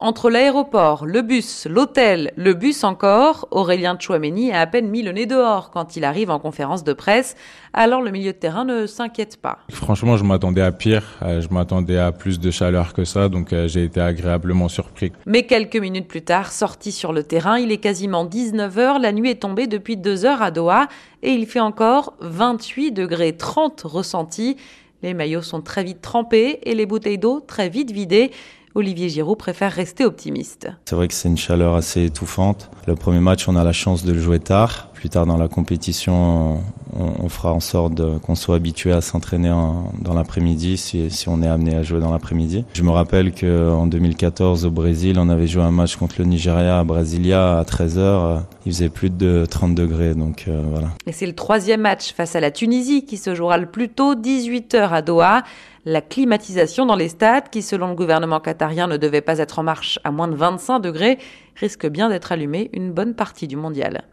Entre l'aéroport, le bus, l'hôtel, le bus encore, Aurélien Chouameni a à peine mis le nez dehors quand il arrive en conférence de presse. Alors le milieu de terrain ne s'inquiète pas. Franchement, je m'attendais à pire. Euh, je m'attendais à plus de chaleur que ça, donc euh, j'ai été agréablement surpris. Mais quelques minutes plus tard, sorti sur le terrain, il est quasiment 19h. La nuit est tombée depuis 2 heures à Doha et il fait encore 28 degrés 30 ressentis. Les maillots sont très vite trempés et les bouteilles d'eau très vite vidées. Olivier Giroud préfère rester optimiste. C'est vrai que c'est une chaleur assez étouffante. Le premier match, on a la chance de le jouer tard. Plus tard dans la compétition, on, fera en sorte qu'on soit habitué à s'entraîner dans l'après-midi si, on est amené à jouer dans l'après-midi. Je me rappelle qu'en 2014 au Brésil, on avait joué un match contre le Nigeria à Brasilia à 13h. Il faisait plus de 30 degrés, donc euh, voilà. Et c'est le troisième match face à la Tunisie qui se jouera le plus tôt, 18h à Doha. La climatisation dans les stades, qui selon le gouvernement qatarien ne devait pas être en marche à moins de 25 degrés, risque bien d'être allumée une bonne partie du mondial.